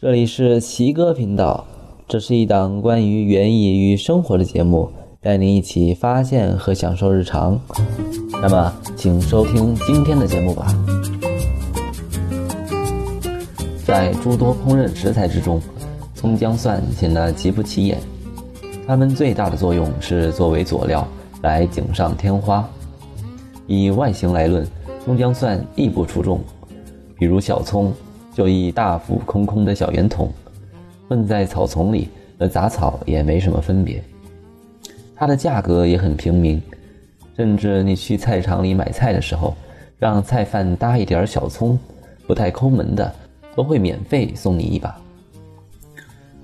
这里是奇哥频道，这是一档关于园艺与生活的节目，带您一起发现和享受日常。那么，请收听今天的节目吧。在诸多烹饪食材之中，葱姜蒜显得极不起眼。它们最大的作用是作为佐料，来锦上添花。以外形来论，葱姜蒜亦不出众。比如小葱。就一大副空空的小圆筒，混在草丛里和杂草也没什么分别。它的价格也很平民，甚至你去菜场里买菜的时候，让菜贩搭一点小葱，不太抠门的，都会免费送你一把。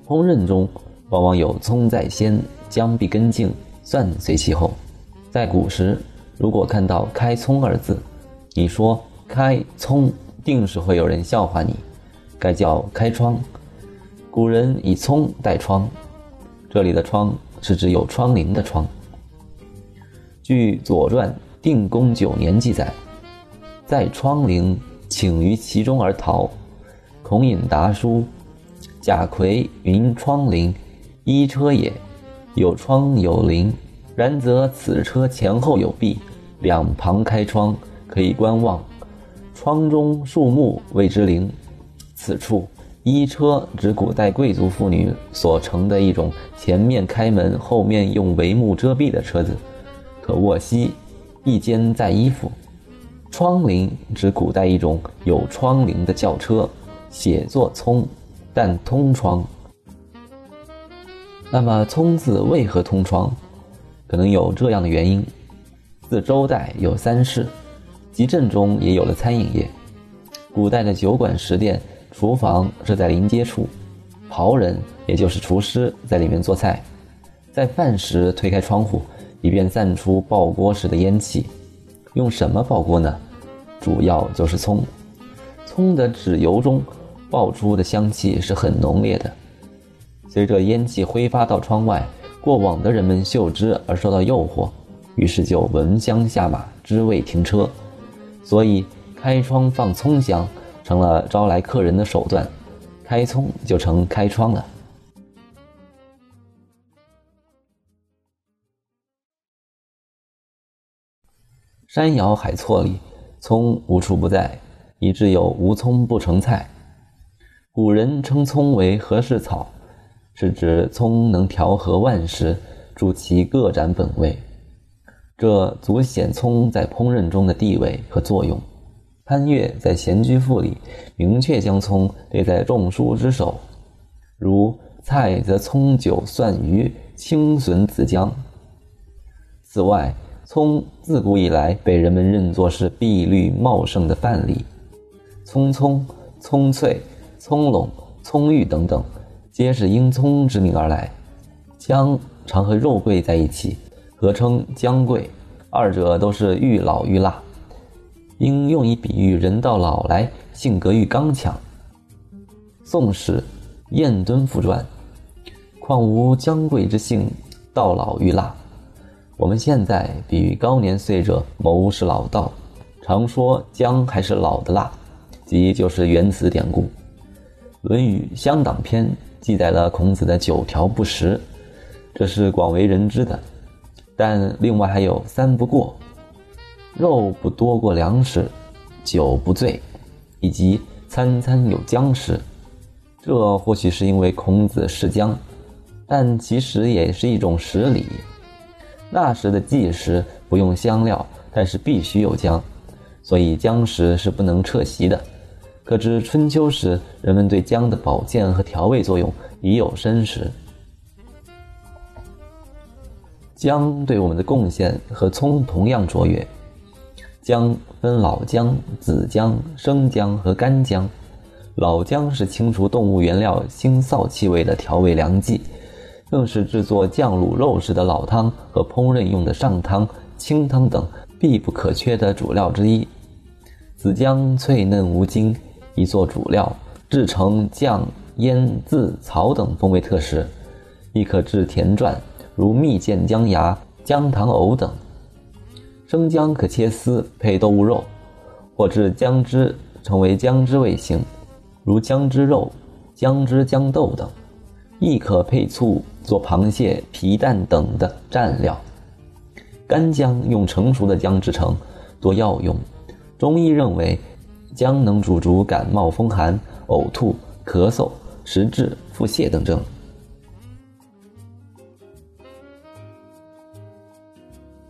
烹饪中往往有葱在先，姜必跟进，蒜随其后。在古时，如果看到“开葱”二字，你说“开葱”。定是会有人笑话你，该叫开窗。古人以葱代窗，这里的窗是指有窗棂的窗。据《左传》定公九年记载，在窗棂，请于其中而逃。孔颖达书：贾逵云窗棂，衣车也，有窗有棂，然则此车前后有壁，两旁开窗，可以观望。窗中树木谓之棂，此处衣车指古代贵族妇女所乘的一种前面开门、后面用帷幕遮蔽的车子，可卧膝，一肩载衣服。窗棂指古代一种有窗棂的轿车，写作葱，但通窗。那么葱字为何通窗？可能有这样的原因：自周代有三世。集镇中也有了餐饮业，古代的酒馆、食店，厨房设在临街处，袍人也就是厨师在里面做菜，在饭时推开窗户，以便散出爆锅时的烟气。用什么爆锅呢？主要就是葱，葱的脂油中爆出的香气是很浓烈的。随着烟气挥发到窗外，过往的人们嗅之而受到诱惑，于是就闻香下马，知味停车。所以，开窗放葱香成了招来客人的手段，开葱就成开窗了。山摇海错里，葱无处不在，以致有无葱不成菜。古人称葱为和事草，是指葱能调和万事，助其各展本味。这足显葱在烹饪中的地位和作用。潘岳在《闲居赋》里明确将葱列在众蔬之首，如菜则葱、酒、蒜、鱼、青笋、子姜。此外，葱自古以来被人们认作是碧绿茂盛的范例，葱葱、葱翠、葱茏、葱郁等等，皆是因葱之名而来。姜常和肉桂在一起。合称姜桂，二者都是愈老愈辣，应用以比喻人到老来性格愈刚强。宋史《燕敦赋传》：“况无姜桂之性，到老愈辣。”我们现在比喻高年岁者谋是老道，常说姜还是老的辣，即就是原此典故。《论语·乡党篇》记载了孔子的九条不食，这是广为人知的。但另外还有三不过：肉不多过粮食，酒不醉，以及餐餐有姜食。这或许是因为孔子嗜姜，但其实也是一种食礼。那时的祭食不用香料，但是必须有姜，所以姜食是不能撤席的。可知春秋时人们对姜的保健和调味作用已有深识。姜对我们的贡献和葱同样卓越。姜分老姜、子姜、生姜和干姜。老姜是清除动物原料腥臊气味的调味良剂，更是制作酱卤肉时的老汤和烹饪用的上汤、清汤等必不可缺的主料之一。子姜脆嫩无筋，一做主料，制成酱、腌、渍、草等风味特食，亦可制甜馔。如蜜饯姜芽、姜糖藕等，生姜可切丝配豆腐肉，或制姜汁成为姜汁味型，如姜汁肉、姜汁、姜豆等，亦可配醋做螃蟹、皮蛋等的蘸料。干姜用成熟的姜制成，多药用。中医认为，姜能主逐感冒、风寒、呕吐、咳嗽、食滞、腹泻等症。